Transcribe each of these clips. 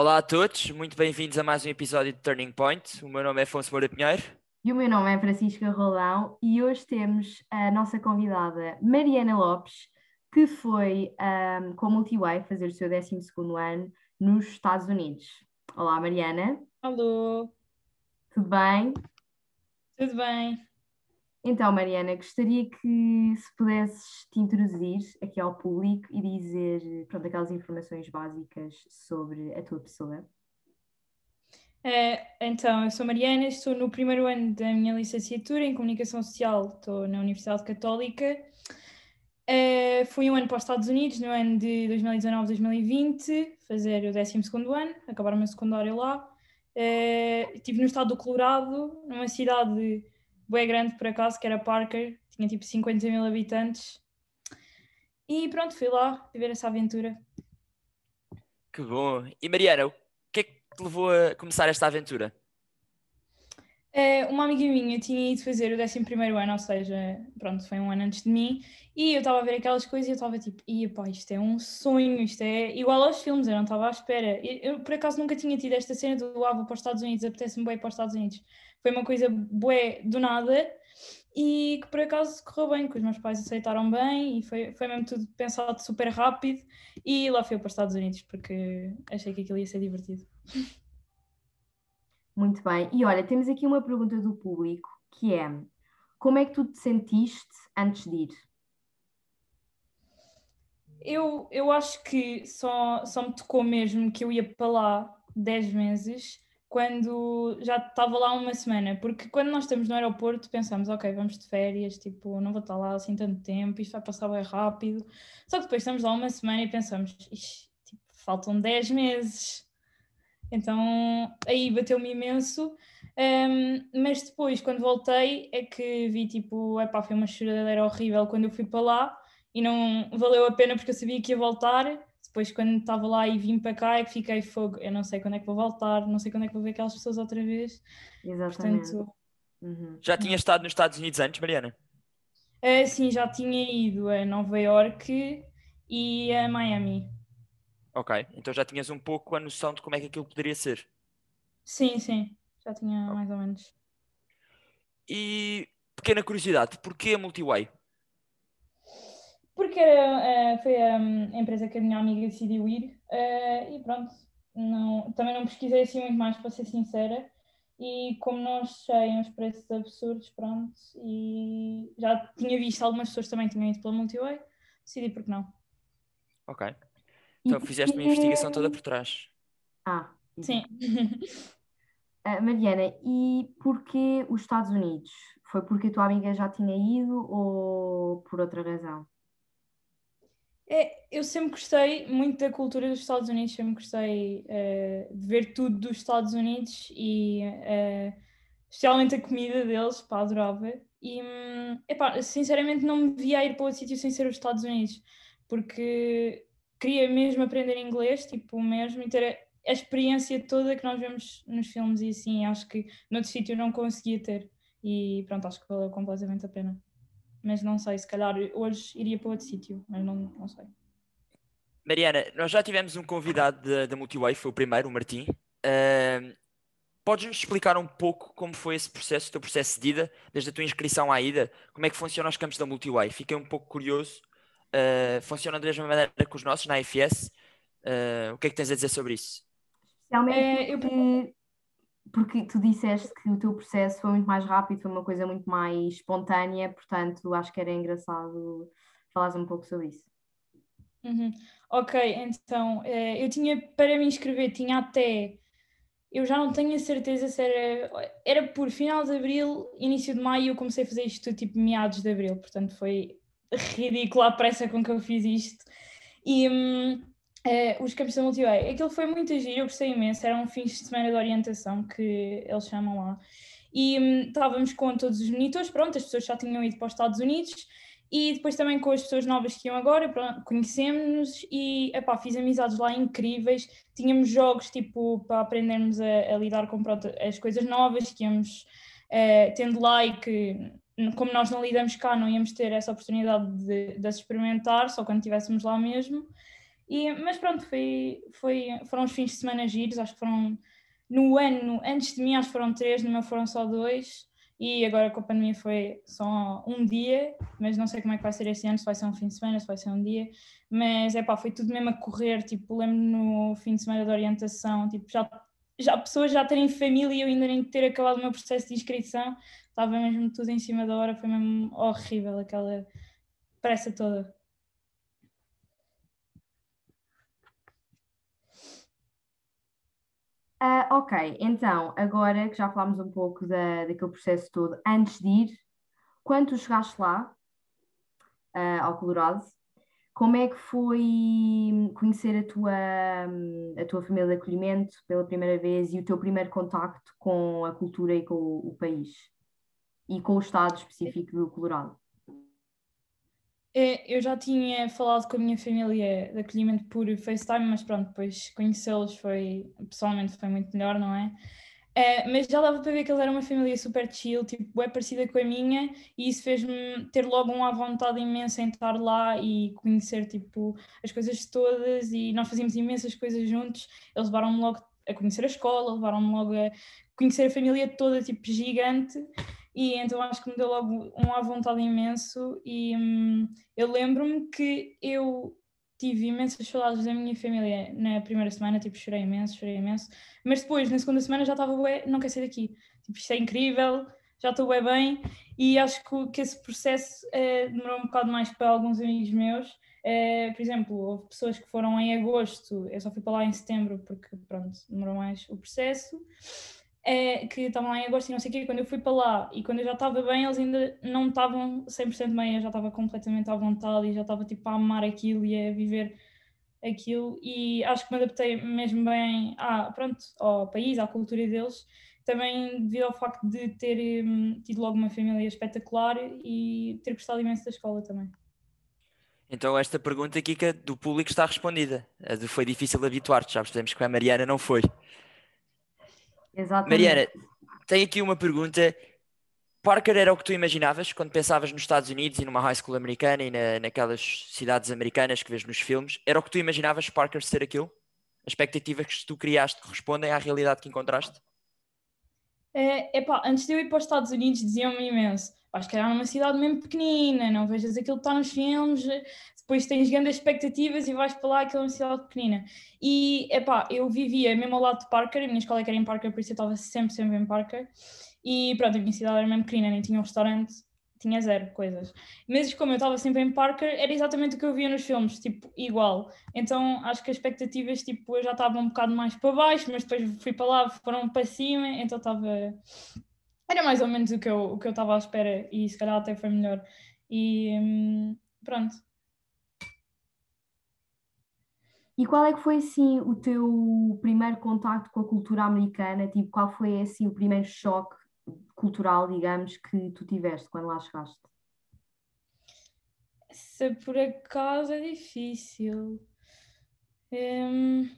Olá a todos, muito bem-vindos a mais um episódio de Turning Point. O meu nome é Afonso Moura Pinheiro. E o meu nome é Francisca Rolão e hoje temos a nossa convidada Mariana Lopes, que foi um, com a Multiway fazer o seu 12 ano nos Estados Unidos. Olá Mariana. Alô. Tudo bem? Tudo bem. Então, Mariana, gostaria que se pudesses te introduzir aqui ao público e dizer pronto, aquelas informações básicas sobre a tua pessoa. É, então, eu sou Mariana, estou no primeiro ano da minha licenciatura em Comunicação Social, estou na Universidade Católica. É, fui um ano para os Estados Unidos, no ano de 2019-2020, fazer o 12 ano, acabar o meu secundário lá. É, estive no estado do Colorado, numa cidade bem grande por acaso, que era Parker, tinha tipo 50 mil habitantes. E pronto, fui lá viver essa aventura. Que bom. E Mariana, o que é que te levou a começar esta aventura? É, uma amiga minha tinha ido fazer o 11 ano, ou seja, pronto, foi um ano antes de mim, e eu estava a ver aquelas coisas e eu estava tipo, ia pá, isto é um sonho, isto é igual aos filmes, eu não estava à espera. Eu, eu, por acaso nunca tinha tido esta cena do ah, vou para os Estados Unidos, apetece-me bem para os Estados Unidos. Foi uma coisa bué do nada e que por acaso correu bem, que os meus pais aceitaram bem e foi, foi mesmo tudo pensado super rápido e lá fui para os Estados Unidos porque achei que aquilo ia ser divertido. Muito bem. E olha, temos aqui uma pergunta do público que é: como é que tu te sentiste antes de ir? Eu, eu acho que só, só me tocou mesmo que eu ia para lá 10 meses quando já estava lá uma semana, porque quando nós estamos no aeroporto pensamos, ok, vamos de férias, tipo, não vou estar lá assim tanto tempo, isto vai passar bem rápido. Só que depois estamos lá uma semana e pensamos, tipo, faltam 10 meses. Então aí bateu-me imenso. Um, mas depois, quando voltei, é que vi tipo, epá, foi uma choradeira horrível quando eu fui para lá e não valeu a pena porque eu sabia que ia voltar. Depois, quando estava lá e vim para cá, é que fiquei fogo. Eu não sei quando é que vou voltar, não sei quando é que vou ver aquelas pessoas outra vez. Exatamente. Portanto, uhum. Já tinha estado nos Estados Unidos antes, Mariana? Uh, sim, já tinha ido a Nova York e a Miami. Ok, então já tinhas um pouco a noção de como é que aquilo poderia ser. Sim, sim, já tinha mais ou menos. E pequena curiosidade, porquê a Multiway? Porque era, uh, foi a, um, a, empresa que a minha amiga decidiu ir uh, e pronto, não, também não pesquisei assim muito mais para ser sincera e como não achei uns preços absurdos, pronto, e já tinha visto algumas pessoas também tinham ido pela Multiway, decidi porque não. Ok. Então fizeste uma investigação toda por trás. Ah, sim. Uh, Mariana, e porquê os Estados Unidos? Foi porque a tua amiga já tinha ido ou por outra razão? É, eu sempre gostei muito da cultura dos Estados Unidos, sempre gostei uh, de ver tudo dos Estados Unidos e uh, especialmente a comida deles, pá, adorava. E um, epá, sinceramente não me via ir para outro sítio sem ser os Estados Unidos, porque queria mesmo aprender inglês, tipo, mesmo, e ter a, experiência toda que nós vemos nos filmes e assim, acho que noutro sítio não conseguia ter. E pronto, acho que valeu completamente a pena. Mas não sei, se calhar hoje iria para outro sítio, mas não, não sei. Mariana, nós já tivemos um convidado da Multiway, foi o primeiro, o Martim. Uh, Podes-nos explicar um pouco como foi esse processo, o teu processo de ida, desde a tua inscrição à ida? Como é que funcionam os campos da Multiway? Fiquei um pouco curioso uh, funcionam da mesma maneira que os nossos na IFS. Uh, o que é que tens a dizer sobre isso? Especialmente é, porque, porque tu disseste que o teu processo foi muito mais rápido, foi uma coisa muito mais espontânea, portanto acho que era engraçado falares um pouco sobre isso. Uhum. Ok, então eh, eu tinha para me inscrever, tinha até eu já não tenho a certeza se era. Era por final de abril, início de maio, eu comecei a fazer isto tipo meados de abril, portanto foi ridícula a pressa com que eu fiz isto. E um, uh, os campos da Multiway, aquilo foi muito giro, eu gostei imenso. Eram fins de semana de orientação que eles chamam lá. E um, estávamos com todos os monitores, pronto, as pessoas já tinham ido para os Estados Unidos e depois também com as pessoas novas que iam agora, conhecemos-nos e epá, fiz amizades lá incríveis. Tínhamos jogos tipo para aprendermos a, a lidar com pronto, as coisas novas que íamos uh, tendo lá e que como nós não lidamos cá, não íamos ter essa oportunidade de, de experimentar, só quando estivéssemos lá mesmo. E, mas pronto, foi, foi, foram os fins de semana giros, acho que foram no ano, antes de mim acho que foram três, no meu foram só dois, e agora com a pandemia foi só um dia, mas não sei como é que vai ser este ano, se vai ser um fim de semana, se vai ser um dia, mas é pá, foi tudo mesmo a correr, tipo, lembro no fim de semana de orientação, tipo, já, já pessoas já terem família e eu ainda nem ter acabado o meu processo de inscrição, estava mesmo tudo em cima da hora, foi mesmo horrível aquela pressa toda. Uh, ok, então, agora que já falámos um pouco da, daquele processo todo, antes de ir, quando chegaste lá, uh, ao Colorado, como é que foi conhecer a tua, a tua família de acolhimento pela primeira vez e o teu primeiro contacto com a cultura e com o, o país? E com o estado específico do Colorado? É, eu já tinha falado com a minha família de acolhimento por FaceTime, mas pronto, depois conhecê-los foi, pessoalmente foi muito melhor, não é? é mas já dava para ver que eles eram uma família super chill, tipo, é parecida com a minha, e isso fez-me ter logo uma vontade imensa em estar lá e conhecer, tipo, as coisas todas, e nós fazíamos imensas coisas juntos, eles levaram-me logo a conhecer a escola, levaram-me logo a conhecer a família toda, tipo, gigante, e então acho que me deu logo um à vontade imenso e hum, eu lembro-me que eu tive imensas saudades da minha família na primeira semana, tipo, chorei imenso, chorei imenso, mas depois, na segunda semana já estava, ué, não quero sair daqui, tipo, isto é incrível, já estou bem bem, e acho que, que esse processo eh, demorou um bocado mais para alguns amigos meus, eh, por exemplo, houve pessoas que foram em agosto, eu só fui para lá em setembro, porque, pronto, demorou mais o processo, é, que estavam lá em agosto e não sei o quê, quando eu fui para lá e quando eu já estava bem, eles ainda não estavam 100% bem, eu já estava completamente à vontade e já estava tipo a amar aquilo e a viver aquilo e acho que me adaptei mesmo bem à, pronto, ao país, à cultura deles, também devido ao facto de ter um, tido logo uma família espetacular e ter gostado imenso da escola também. Então esta pergunta, Kika, do público está respondida. Foi difícil habituar-te, já percebemos que a Mariana não foi. Exatamente. Mariana, tenho aqui uma pergunta. Parker era o que tu imaginavas quando pensavas nos Estados Unidos e numa high school americana e na, naquelas cidades americanas que vês nos filmes? Era o que tu imaginavas Parker ser aquilo? As expectativas que tu criaste correspondem à realidade que encontraste? É, epá, antes de eu ir para os Estados Unidos diziam-me imenso acho que era numa cidade mesmo pequenina, não vejas aquilo que está nos filmes, depois tens grandes expectativas e vais para lá, aquilo é cidade pequenina. E, epá, eu vivia mesmo ao lado de Parker, a minha escola era em Parker, por isso eu estava sempre, sempre em Parker. E pronto, a minha cidade era mesmo pequenina, nem tinha um restaurante, tinha zero coisas. Mas como eu estava sempre em Parker, era exatamente o que eu via nos filmes, tipo, igual. Então acho que as expectativas, tipo, eu já estava um bocado mais para baixo, mas depois fui para lá, foram para cima, então estava era mais ou menos o que eu o que eu estava à espera e se calhar até foi melhor. E hum, pronto. E qual é que foi assim o teu primeiro contacto com a cultura americana? Tipo, qual foi assim o primeiro choque cultural, digamos, que tu tiveste quando lá chegaste? Se por acaso é difícil. Hum...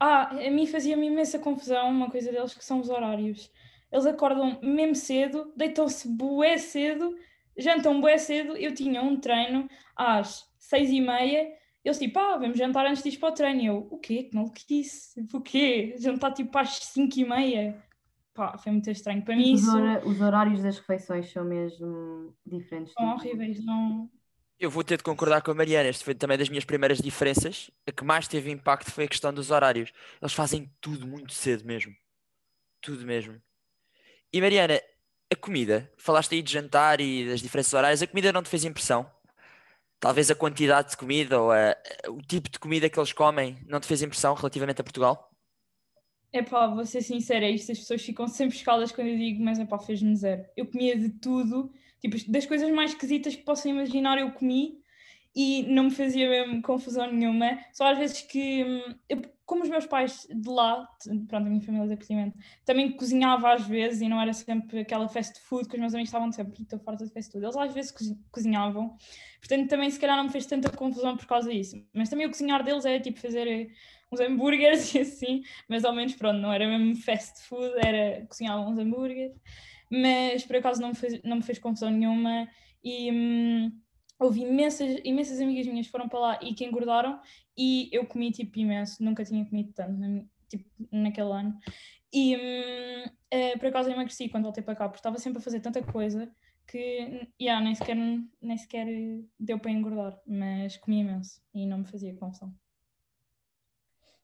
Ah, a mim fazia-me imensa confusão uma coisa deles que são os horários eles acordam mesmo cedo, deitam-se bué cedo, jantam bué cedo. Eu tinha um treino às seis e meia, eles tipo, ah, vamos jantar antes de ir para o treino. E eu, o quê? Que maluquice? O quê? Jantar tipo às cinco e meia? Pá, foi muito estranho. Para mim os, isso... os horários das refeições são mesmo diferentes. São horríveis, não... Eu vou ter de concordar com a Mariana. Este foi também das minhas primeiras diferenças. A que mais teve impacto foi a questão dos horários. Eles fazem tudo muito cedo mesmo. Tudo mesmo. E Mariana, a comida, falaste aí de jantar e das diferenças horárias, a comida não te fez impressão? Talvez a quantidade de comida ou a, o tipo de comida que eles comem não te fez impressão relativamente a Portugal? É pá, vou ser sincera, isto as pessoas ficam sempre escalas quando eu digo, mas é pá, fez-me zero. Eu comia de tudo, tipo, das coisas mais esquisitas que possam imaginar, eu comi e não me fazia mesmo confusão nenhuma. Só às vezes que, hum, eu, como os meus pais de lá, pronto, a minha família de acolhimento, também cozinhava às vezes e não era sempre aquela fast food que os meus amigos estavam sempre, estou farta de fast food. Eles às vezes cozinhavam, portanto também se calhar não me fez tanta confusão por causa disso. Mas também o cozinhar deles era tipo fazer eh, uns hambúrgueres e assim, mas ao menos pronto, não era mesmo fast food, era cozinhar uns hambúrgueres. Mas por acaso não me fez, não me fez confusão nenhuma e. Hum, houve imensas, imensas amigas minhas que foram para lá e que engordaram e eu comi tipo imenso, nunca tinha comido tanto tipo, naquele ano. E hum, uh, por acaso eu emagreci quando voltei para cá, porque estava sempre a fazer tanta coisa que yeah, nem, sequer, nem sequer deu para engordar, mas comi imenso e não me fazia confusão.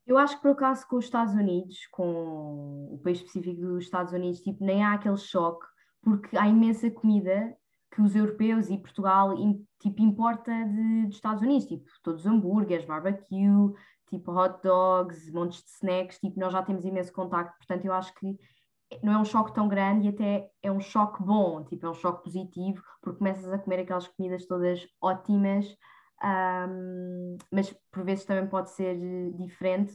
Eu acho que por acaso com os Estados Unidos, com o país específico dos Estados Unidos, tipo, nem há aquele choque, porque há imensa comida que os europeus e Portugal tipo, importa de, dos Estados Unidos, tipo, todos os hambúrgueres, barbecue, tipo hot dogs, montes de snacks, tipo, nós já temos imenso contacto, portanto eu acho que não é um choque tão grande e até é um choque bom, tipo, é um choque positivo, porque começas a comer aquelas comidas todas ótimas, um, mas por vezes também pode ser diferente,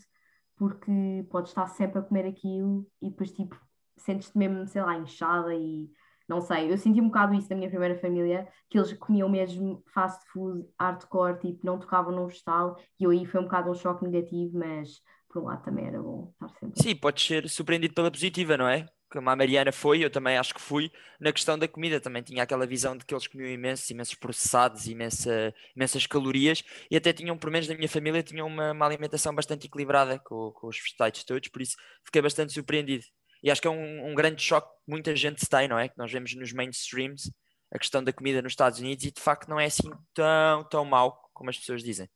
porque podes estar sempre a comer aquilo e depois, tipo, sentes-te mesmo, sei lá, inchada e não sei. Eu senti um bocado isso na minha primeira família, que eles comiam mesmo fast food, hardcore, tipo, não tocavam no vegetal e eu aí foi um bocado um choque negativo, mas por um lado também era bom estar sempre. Sim, podes ser surpreendido pela positiva, não é? Como a Mariana foi, eu também acho que fui, na questão da comida, também tinha aquela visão de que eles comiam imensos, imensos processados, imensa, imensas calorias, e até tinham, pelo menos na minha família, tinham uma, uma alimentação bastante equilibrada com, com os vegetais todos, por isso fiquei bastante surpreendido. E acho que é um, um grande choque que muita gente tem, não é? Que nós vemos nos mainstreams a questão da comida nos Estados Unidos e de facto não é assim tão, tão mau como as pessoas dizem.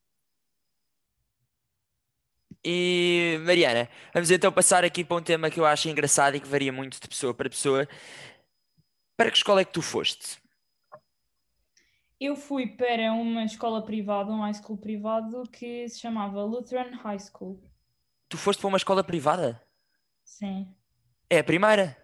E Mariana, vamos então passar aqui para um tema que eu acho engraçado e que varia muito de pessoa para pessoa. Para que escola é que tu foste? Eu fui para uma escola privada, um high school privado que se chamava Lutheran High School. Tu foste para uma escola privada? Sim. É a primeira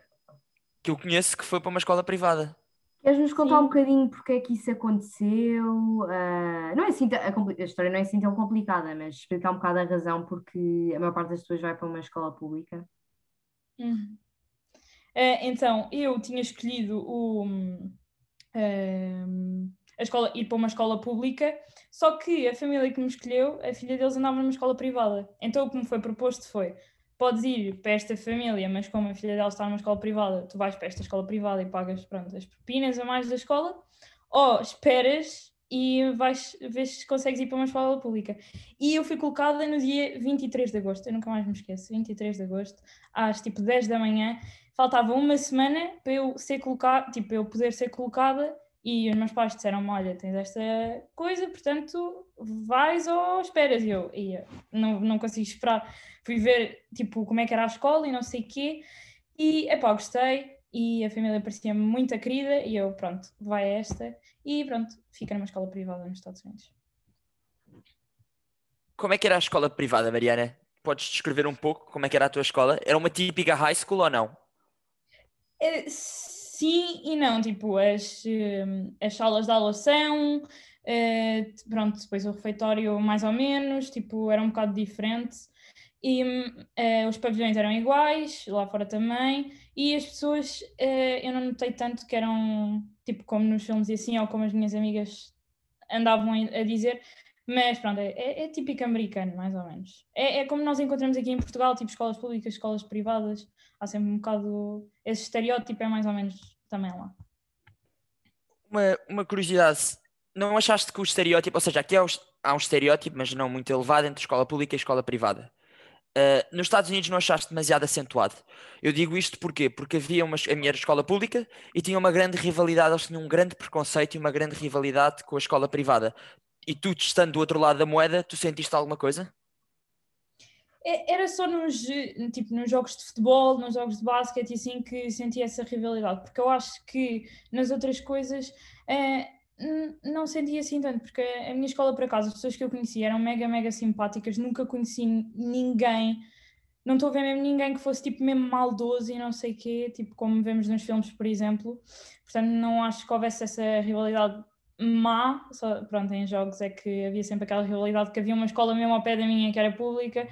que eu conheço que foi para uma escola privada. Queres-nos contar Sim. um bocadinho porque é que isso aconteceu? Uh, não é assim, a, a, história não é assim tão complicada, mas explicar um bocado a razão porque a maior parte das pessoas vai para uma escola pública. Uhum. Uh, então, eu tinha escolhido o, uh, a escola, ir para uma escola pública, só que a família que me escolheu, a filha deles andava numa escola privada. Então o que me foi proposto foi: podes ir para esta família, mas como a filha dela está numa escola privada, tu vais para esta escola privada e pagas pronto, as propinas a mais da escola, ou esperas e vais ver se consegues ir para uma escola pública. E eu fui colocada no dia 23 de agosto, eu nunca mais me esqueço, 23 de agosto, às tipo 10 da manhã, faltava uma semana para eu ser colocada, tipo, eu poder ser colocada e os meus pais disseram olha, tens esta coisa, portanto vais ou esperas. E eu ia, não, não consigo esperar. Fui ver tipo, como é que era a escola e não sei o quê. E epá, gostei e a família parecia muito querida e eu, pronto, vai esta e pronto, fica numa escola privada nos Estados Unidos. Como é que era a escola privada, Mariana? Podes descrever um pouco como é que era a tua escola? Era uma típica high school ou não? É, sim e não, tipo, as, hum, as salas de aula são, uh, pronto, depois o refeitório mais ou menos, tipo, era um bocado diferente. E uh, os pavilhões eram iguais, lá fora também, e as pessoas uh, eu não notei tanto que eram tipo como nos filmes e assim, ou como as minhas amigas andavam a dizer, mas pronto, é, é, é típico americano, mais ou menos. É, é como nós encontramos aqui em Portugal, tipo escolas públicas, escolas privadas, há sempre um bocado. Esse estereótipo é mais ou menos também lá. Uma, uma curiosidade, não achaste que o estereótipo, ou seja, aqui há, há um estereótipo, mas não muito elevado, entre escola pública e escola privada. Uh, nos Estados Unidos não achaste demasiado acentuado. Eu digo isto porquê? Porque havia uma, a minha escola pública e tinha uma grande rivalidade, eles tinham um grande preconceito e uma grande rivalidade com a escola privada. E tu, estando do outro lado da moeda, tu sentiste alguma coisa? É, era só nos, tipo, nos jogos de futebol, nos jogos de basquete assim que senti essa rivalidade, porque eu acho que nas outras coisas é, não senti assim tanto, porque a minha escola, por acaso, as pessoas que eu conhecia eram mega, mega simpáticas, nunca conheci ninguém, não estou a ver mesmo ninguém que fosse tipo mesmo maldoso e não sei o quê, tipo como vemos nos filmes, por exemplo, portanto não acho que houvesse essa rivalidade má, só, pronto, em jogos é que havia sempre aquela rivalidade que havia uma escola mesmo ao pé da minha que era pública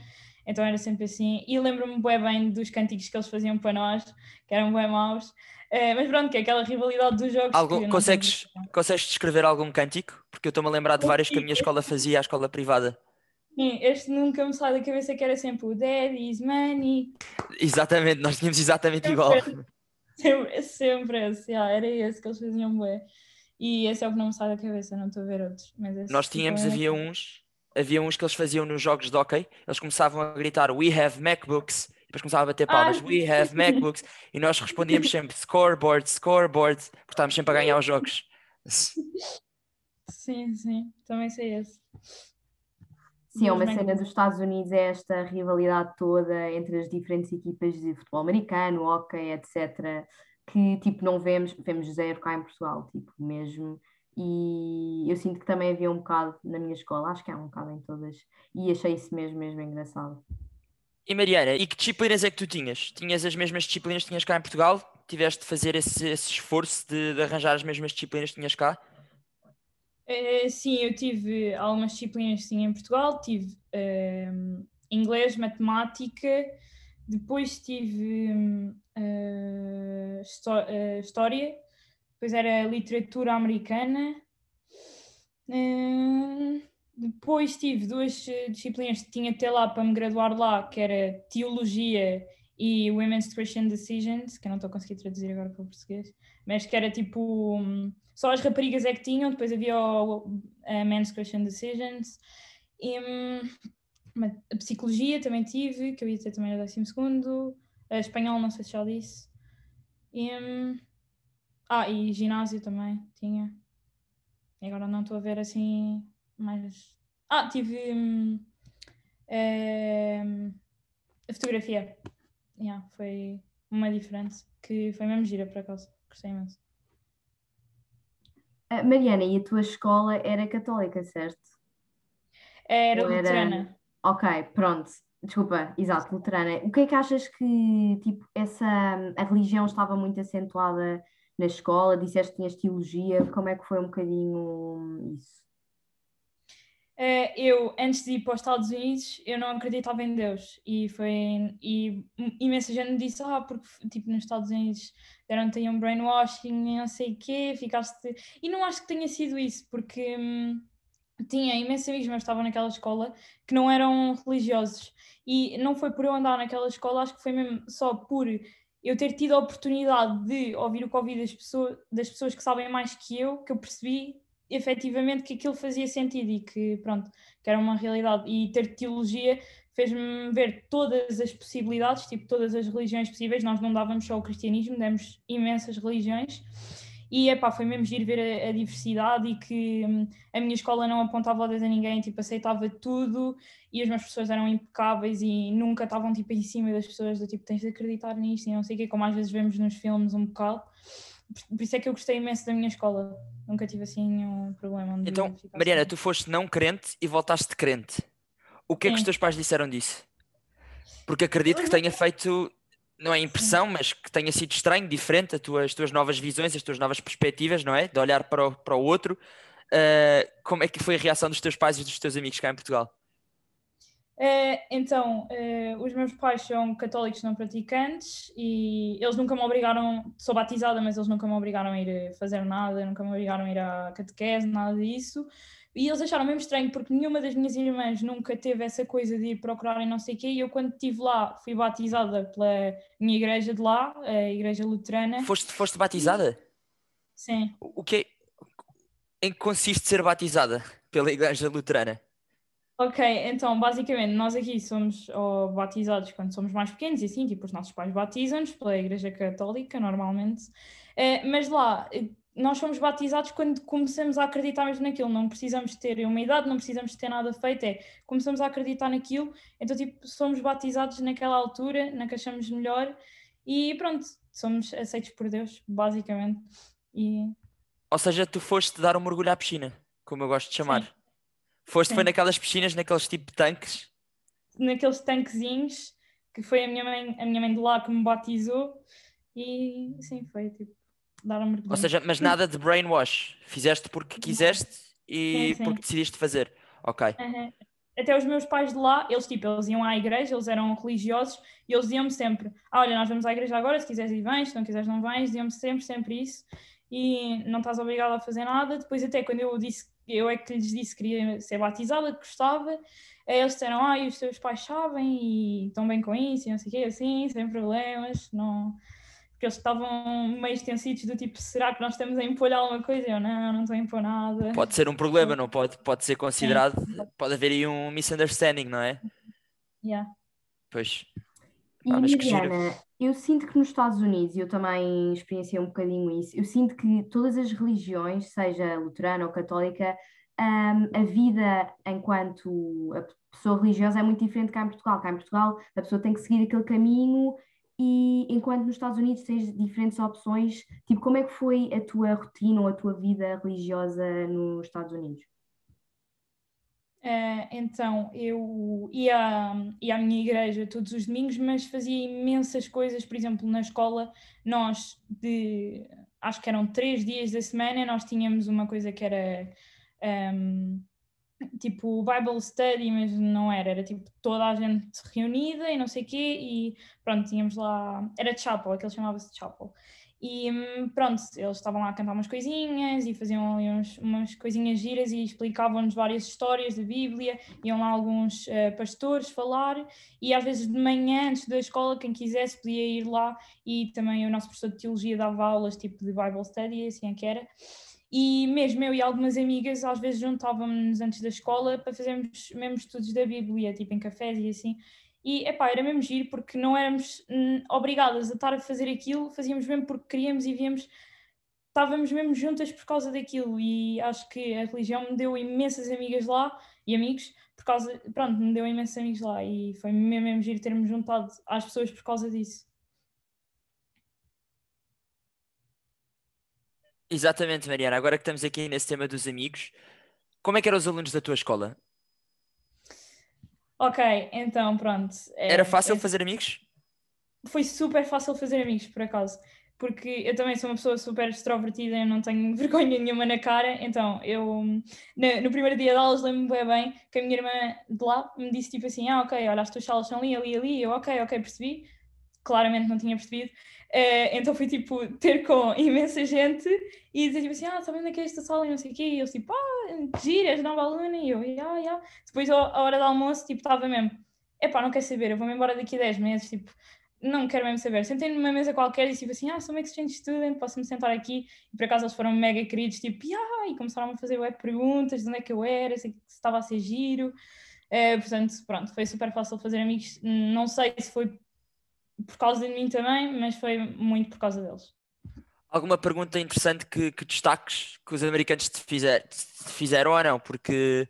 então era sempre assim. E lembro-me bem bem dos cânticos que eles faziam para nós, que eram bem maus. Uh, mas pronto, que é aquela rivalidade dos jogos. Algum, consegues, consegues descrever algum cântico? Porque eu estou-me a lembrar de vários que a minha escola fazia, a escola privada. Sim, este nunca me sai da cabeça que era sempre o Daddy's Money. Exatamente, nós tínhamos exatamente sempre, igual. Sempre, sempre esse, yeah, era esse que eles faziam bem. E esse é o que não me sai da cabeça, não estou a ver outros. Mas Nós tínhamos, havia uns, havia uns que eles faziam nos jogos de hockey, eles começavam a gritar We have MacBooks, e depois começavam a bater palmas, ah. We have MacBooks, e nós respondíamos sempre scoreboard, scoreboard, porque estávamos sempre a ganhar os jogos. Sim, sim, também sei esse. Sim, é uma cena dos Estados Unidos, é esta rivalidade toda entre as diferentes equipas de futebol americano, hockey, etc que tipo não vemos, vemos zero cá em Portugal, tipo mesmo. E eu sinto que também havia um bocado na minha escola, acho que há um bocado em todas, e achei isso mesmo, mesmo engraçado. E Mariana, e que disciplinas é que tu tinhas? Tinhas as mesmas disciplinas que tinhas cá em Portugal? Tiveste de fazer esse, esse esforço de, de, arranjar as mesmas disciplinas que tinhas cá? Uh, sim, eu tive algumas disciplinas que tinha em Portugal, tive uh, inglês, matemática, depois tive uh, uh, história, depois era literatura americana. Uh, depois tive duas disciplinas que tinha até lá para me graduar lá, que era teologia e Women's Christian Decisions, que eu não estou a conseguir traduzir agora para o português, mas que era tipo um, só as raparigas é que tinham, depois havia o uh, Men's Christian Decisions. E, a psicologia também tive, que eu ia ter também no 12 segundo, a espanhol não sei se já disse. E, um, ah, e ginásio também tinha. E agora não estou a ver assim mais. Ah, tive um, um, a fotografia. Yeah, foi uma diferença que foi mesmo gira por acaso. Gostei imenso. Uh, Mariana, e a tua escola era católica, certo? Era luterana. Ok, pronto. Desculpa, exato, luterana. O que é que achas que tipo, essa, a religião estava muito acentuada na escola? Disseste que tinhas teologia, como é que foi um bocadinho isso? Uh, eu, antes de ir para os Estados Unidos, eu não acreditava em Deus e foi e imensa gente disse, ah, porque tipo nos Estados Unidos deram-te um brainwashing, não sei o quê, ficaste... E não acho que tenha sido isso, porque... Hum, tinha imensos amigos meus estavam naquela escola que não eram religiosos. E não foi por eu andar naquela escola, acho que foi mesmo só por eu ter tido a oportunidade de ouvir o Covid das pessoas, das pessoas que sabem mais que eu, que eu percebi efetivamente que aquilo fazia sentido e que pronto, que era uma realidade. E ter teologia fez-me ver todas as possibilidades, tipo todas as religiões possíveis, nós não dávamos só o cristianismo, demos imensas religiões e epá, foi mesmo giro ver a, a diversidade e que hum, a minha escola não apontava o dedo a ninguém, tipo, aceitava tudo e as minhas pessoas eram impecáveis e nunca estavam tipo em cima das pessoas do tipo tens de acreditar nisto e não sei o quê, como às vezes vemos nos filmes um bocado. Por isso é que eu gostei imenso da minha escola. Nunca tive assim nenhum problema. Então, Mariana, assim. tu foste não crente e voltaste crente. O que é que os teus pais disseram disso? Porque acredito que tenha feito não é impressão, mas que tenha sido estranho, diferente, as tuas, as tuas novas visões, as tuas novas perspectivas, não é? De olhar para o, para o outro. Uh, como é que foi a reação dos teus pais e dos teus amigos cá em Portugal? Uh, então, uh, os meus pais são católicos não praticantes e eles nunca me obrigaram, sou batizada, mas eles nunca me obrigaram a ir fazer nada, nunca me obrigaram a ir à catequese, nada disso. E eles acharam mesmo estranho porque nenhuma das minhas irmãs nunca teve essa coisa de ir procurar e não sei o quê. E eu, quando estive lá, fui batizada pela minha igreja de lá, a Igreja Luterana. Foste, foste batizada? Sim. O que Em que consiste ser batizada pela Igreja Luterana? Ok, então basicamente nós aqui somos oh, batizados quando somos mais pequenos e assim, tipo os nossos pais batizam-nos pela Igreja Católica normalmente, uh, mas lá nós somos batizados quando começamos a acreditar mesmo naquilo, não precisamos ter uma idade, não precisamos ter nada feito, é começamos a acreditar naquilo, então tipo, somos batizados naquela altura, na que achamos melhor e pronto, somos aceitos por Deus, basicamente. E... Ou seja, tu foste dar um mergulho à piscina, como eu gosto de chamar. Sim. Foste, sim. foi naquelas piscinas, naqueles tipo de tanques? Naqueles tanquezinhos, que foi a minha mãe, a minha mãe de lá que me batizou e sim, foi tipo dar um mergulho. Ou seja, mas nada de brainwash. Fizeste porque quiseste e sim, sim. porque decidiste fazer. Ok. Uhum. Até os meus pais de lá, eles tipo, eles iam à igreja, eles eram religiosos e eles diziam-me sempre: ah, olha, nós vamos à igreja agora, se quiseres ir vens, se não quiseres não vens, diziam-me sempre, sempre isso e não estás obrigado a fazer nada. Depois até quando eu disse, eu é que lhes disse que queria ser batizada, que gostava, eles disseram, ah, e os teus pais sabem e estão bem com isso e não sei o quê, assim, sem problemas, não porque porque eles estavam meio extensidos do tipo, será que nós estamos a impor alguma coisa? Eu, não, não estou a impor nada. Pode ser um problema, não pode? Pode ser considerado, pode haver aí um misunderstanding, não é? Yeah. Pois. E Ah, que. Mariana, eu sinto que nos Estados Unidos, e eu também experienciei um bocadinho isso, eu sinto que todas as religiões, seja luterana ou católica, hum, a vida enquanto a pessoa religiosa é muito diferente cá em Portugal. Cá em Portugal a pessoa tem que seguir aquele caminho e enquanto nos Estados Unidos tens diferentes opções, tipo, como é que foi a tua rotina ou a tua vida religiosa nos Estados Unidos? Eh, então, eu ia, ia à minha igreja todos os domingos, mas fazia imensas coisas. Por exemplo, na escola, nós, de, acho que eram três dias da semana, nós tínhamos uma coisa que era ehm, tipo Bible Study, mas não era, era tipo toda a gente reunida e não sei o quê, e pronto, tínhamos lá, era chapel, aquele chamava-se chapel. E hum, pronto, eles estavam lá a cantar umas coisinhas e faziam ali uns, umas coisinhas giras e explicavam-nos várias histórias da Bíblia, iam lá alguns eh, pastores falar e às vezes de manhã, antes da escola, quem quisesse podia ir lá e também o nosso professor de teologia dava aulas tipo de Bible Study, assim é que era. E mesmo eu e algumas amigas às vezes juntávamos-nos antes da escola para fazermos mesmo estudos da Bíblia, tipo em cafés e assim. E epá, era mesmo giro porque não éramos hum, obrigadas a estar a fazer aquilo, fazíamos mesmo porque queríamos e víamos, estávamos mesmo juntas por causa daquilo. E acho que a religião me deu imensas amigas lá e amigos, por causa, pronto, me deu imensos amigos lá e foi mesmo, mesmo giro ter-me juntado às pessoas por causa disso. Exatamente, Mariana. Agora que estamos aqui nesse tema dos amigos, como é que eram os alunos da tua escola? Ok, então pronto. é- Era fácil é- fazer amigos? foi super fácil fazer amigos, por acaso. Porque eu também sou uma pessoa super extrovertida, eu não tenho vergonha nenhuma na cara. Então, eu, no, no primeiro dia de aulas, lembro-me bem, bem que a minha irmã de lá me disse tipo assim: Ah, ok, olha, as tuas salas são ali, ali, ali. Eu, ok, ok, percebi. Claramente não tinha percebido. Eh, então, foi tipo ter com imensa gente e dizer tipo assim: Ah, sabem onde é que é esta sala e não sei o quê. E eles tipo: Ah, gira, és nova aluna. E eu, yeah, yeah. Depois, a hora do almoço, tipo, estava mesmo: Epá, não quer saber, eu vou-me embora daqui a 10 meses. Tipo, não quero mesmo saber. Sentei-me numa mesa qualquer e disse tipo assim: Ah, sou um exchange student, posso-me sentar aqui. E por acaso eles foram mega queridos, tipo, ah, e começaram a fazer web perguntas de onde é que eu era, se estava a ser giro. Eh, portanto, pronto, foi super fácil fazer amigos. Não sei se foi por causa de mim também, mas foi muito por causa deles. Alguma pergunta interessante que, que destaques que os americanos te, fizer- te fizeram ou não? Porque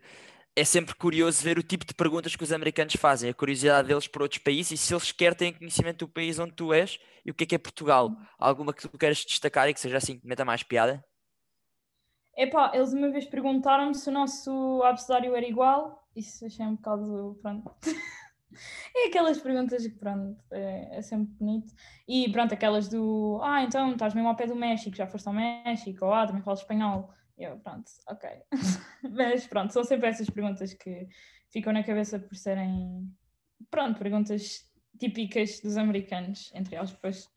é sempre curioso ver o tipo de perguntas que os americanos fazem, a curiosidade deles por outros países e se eles sequer têm conhecimento do país onde tu és e o que é que é Portugal. Alguma que tu queres destacar e que seja assim, que meta mais piada? Epá, eles uma vez perguntaram-me se o nosso abecedário era igual. Isso achei um bocado, pronto. É aquelas perguntas que, pronto, é, é sempre bonito. E pronto, aquelas do, ah, então estás mesmo ao pé do México, já foste ao México, ou ah, também falas espanhol. Eu, pronto, ok. Mas pronto, são sempre essas perguntas que ficam na cabeça por serem, pronto, perguntas típicas dos americanos, entre aspas.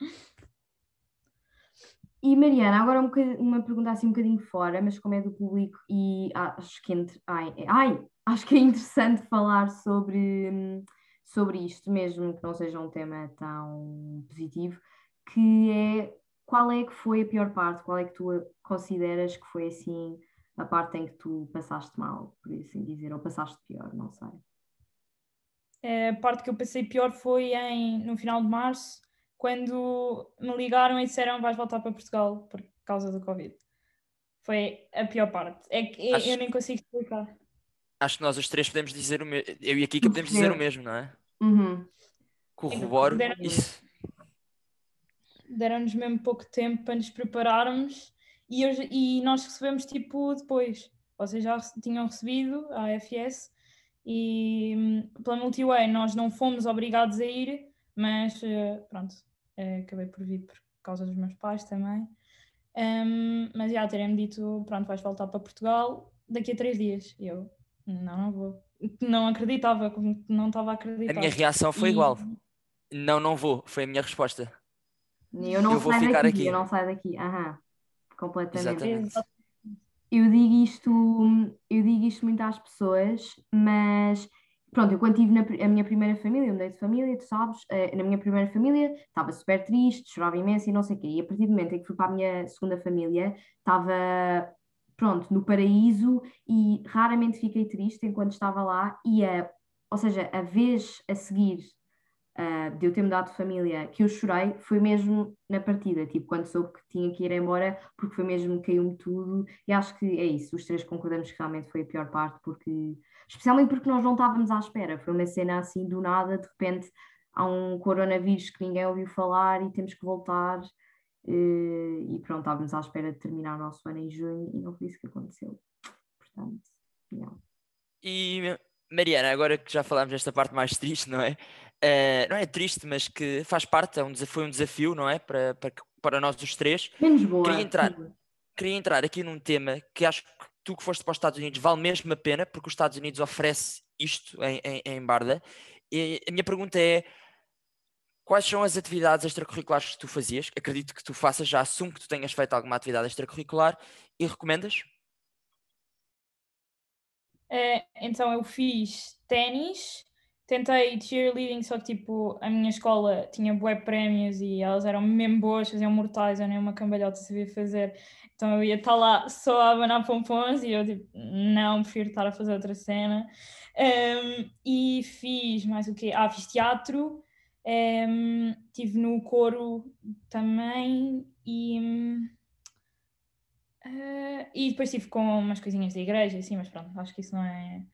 E Mariana, agora um uma pergunta assim um bocadinho fora, mas como é do público e acho que, entre- ai, ai, acho que é interessante falar sobre, hum, sobre isto, mesmo que não seja um tema tão positivo, que é qual é que foi a pior parte, qual é que tu consideras que foi assim a parte em que tu passaste mal, por assim dizer, ou passaste pior, não sei. A parte que eu passei pior foi em, no final de março, quando me ligaram e disseram vais voltar para Portugal por causa do Covid. Foi a pior parte. É que Acho- eu nem consigo explicar. Acho que nós os três podemos dizer o mesmo. Eu e a Kika podemos dizer o mesmo, não é? Uhum. Corroboro Deram- isso. Deram-nos mesmo pouco tempo para nos prepararmos e, eu- e nós recebemos tipo depois. Vocês já tinham recebido a AFS e hum, pela Multiway nós não fomos obrigados a ir, mas eh, pronto, eh, acabei por vir por causa dos meus pais também. Hum, mas já terem-me dito, pronto, vais voltar para Portugal daqui a três dias. E eu, não, não vou. Não acreditava, não estava a A acreditar. minha reação foi E- igual. Não, não vou. Foi a minha resposta. Eu não Eu vou saio ficar daqui, aqui. eu não saio daqui, aham, completamente. Exatamente. Eu digo isto, eu digo isto muito às pessoas, mas pronto, eu quando tive na, a minha primeira família, eu mudei de família, tu sabes, uh, na minha primeira família estava super triste, chorava imenso e não sei o quê. E a partir do momento em que fui para a minha segunda família, estava, pronto, no paraíso e raramente fiquei triste enquanto estava lá. E a, ou seja, a vez a seguir uh, de eu ter mudado de família que eu chorei foi mesmo na partida, tipo, quando soube que tinha que ir embora, porque foi mesmo, caiu-me tudo. E acho que é isso, os três concordamos que realmente foi a pior parte, porque especialmente porque nós não estávamos à espera. Foi uma cena assim do nada, de repente há um coronavírus que ninguém ouviu falar e temos que voltar. Eh, e pronto, estávamos à espera de terminar o nosso ano em junho e não foi isso que aconteceu. Portanto, yeah. E Mariana, agora que já falámos desta parte mais triste, não é? Uh, não é triste, mas que faz parte, é um foi um desafio, não é? Para, para, para nós os três. Menos boa. Queria entrar, queria entrar aqui num tema que acho que tu que foste para os Estados Unidos vale mesmo a pena, porque os Estados Unidos oferece isto em, em, em Barda. E a minha pergunta é: quais são as atividades extracurriculares que tu fazias? Acredito que tu faças, já assumo que tu tenhas feito alguma atividade extracurricular e recomendas? É, então eu fiz ténis, tentei cheerleading, só que tipo, a minha escola tinha bué prémios e elas eram mesmo boas, faziam mortais, eu nem uma cambalhota sabia fazer. Então eu ia estar lá só a abanar pompons e eu tipo, não, prefiro estar a fazer outra cena. Um, e fiz mais o quê? Ah, fiz teatro, um, estive no coro também e. Uh, e depois estive com umas coisinhas da igreja, assim, mas pronto, acho que isso não é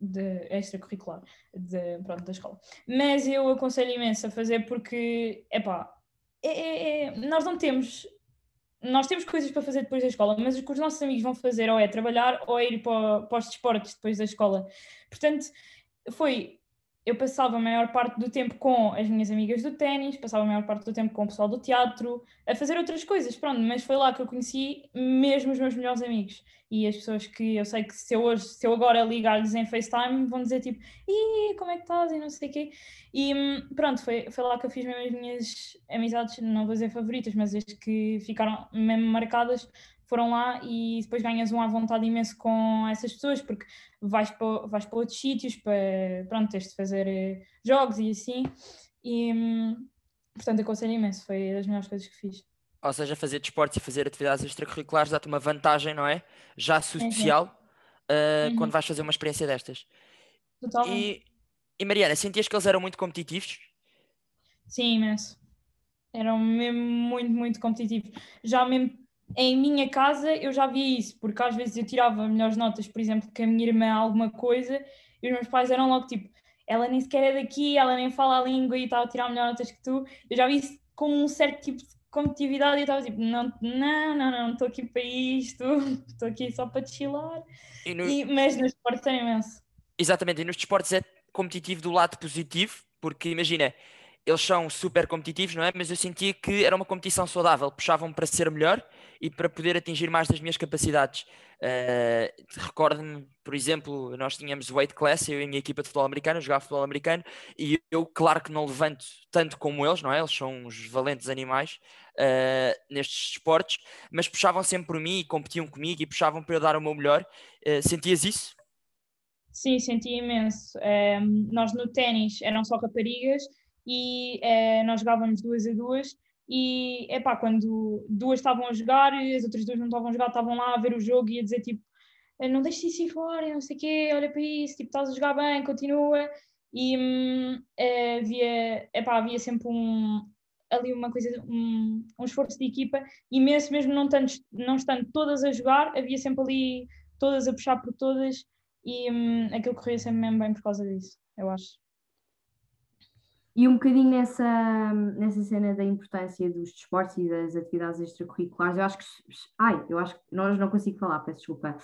de extracurricular de, pronto, da escola. Mas eu aconselho imenso a fazer porque, epá, é, é, é, nós não temos nós temos coisas para fazer depois da escola, mas o que os nossos amigos vão fazer ou é trabalhar ou é ir para, para os desportos depois da escola. Portanto, foi. Eu passava a maior parte do tempo com as minhas amigas do ténis, passava a maior parte do tempo com o pessoal do teatro, a fazer outras coisas, pronto, mas foi lá que eu conheci mesmo os meus melhores amigos e as pessoas que eu sei que se eu, hoje, se eu agora ligar-lhes em FaceTime vão dizer tipo, e como é que estás? E não sei o quê. E hum, pronto, foi, foi lá que eu fiz mesmo as minhas amizades, não vou dizer favoritas, mas as que ficaram mesmo marcadas foram lá e depois ganhas um à vontade imenso com essas pessoas, porque vais para, vais para outros sítios, para, pronto, tens de fazer eh, jogos e assim. E, hum, portanto, aconselho imenso, foi das melhores coisas que fiz ou seja, fazer desportos e fazer atividades extracurriculares dá-te uma vantagem, não é? Já social, uhum. uh, quando vais fazer uma experiência destas. Totalmente. E, e Mariana, sentias que eles eram muito competitivos? Sim, imenso. Eram mesmo muito, muito competitivos. Já mesmo em minha casa eu já via isso, porque às vezes eu tirava melhores notas, por exemplo, que a minha irmã alguma coisa, e os meus pais eram logo tipo, ela nem sequer é daqui, ela nem fala a língua e estava a tirar melhores notas que tu. Eu já vi isso como um certo tipo de competitividade e eu estava tipo, não, não, não, não, estou aqui para isto, estou aqui só para chilar. E no... e, mas nos esportes é imenso. Exatamente, e nos desportos é competitivo do lado positivo, porque imagina, eles são super competitivos, não é? Mas eu sentia que era uma competição saudável, puxavam para ser melhor e para poder atingir mais das minhas capacidades. Uh, Recordo-me, por exemplo, nós tínhamos weight class, eu e a minha equipa de futebol americano, jogava futebol americano, e eu, claro que não levanto tanto como eles, não é? Eles são uns valentes animais uh, nestes esportes, mas puxavam sempre por mim e competiam comigo e puxavam para eu dar o meu melhor. Uh, sentias isso? Sim, senti imenso. Um, nós no ténis eram só raparigas e nós jogávamos duas a duas e é pá, quando duas estavam a jogar e as outras duas não estavam a jogar, estavam lá a ver o jogo e a dizer tipo, eh, não deixes isso ir fora, não sei o quê, olha para isso, tipo, estás a jogar bem, continua. E hum, eh, havia, epá, havia sempre um, ali uma coisa, um, um esforço de equipa imenso, mesmo não, tanto, não estando todas a jogar, havia sempre ali todas a puxar por todas e hum, aquilo corria sempre mesmo bem por causa disso, eu acho. E um bocadinho nessa, nessa cena da importância dos desportos e das atividades extracurriculares, eu acho que. Ai, eu acho que. Nós não consigo falar, peço desculpa.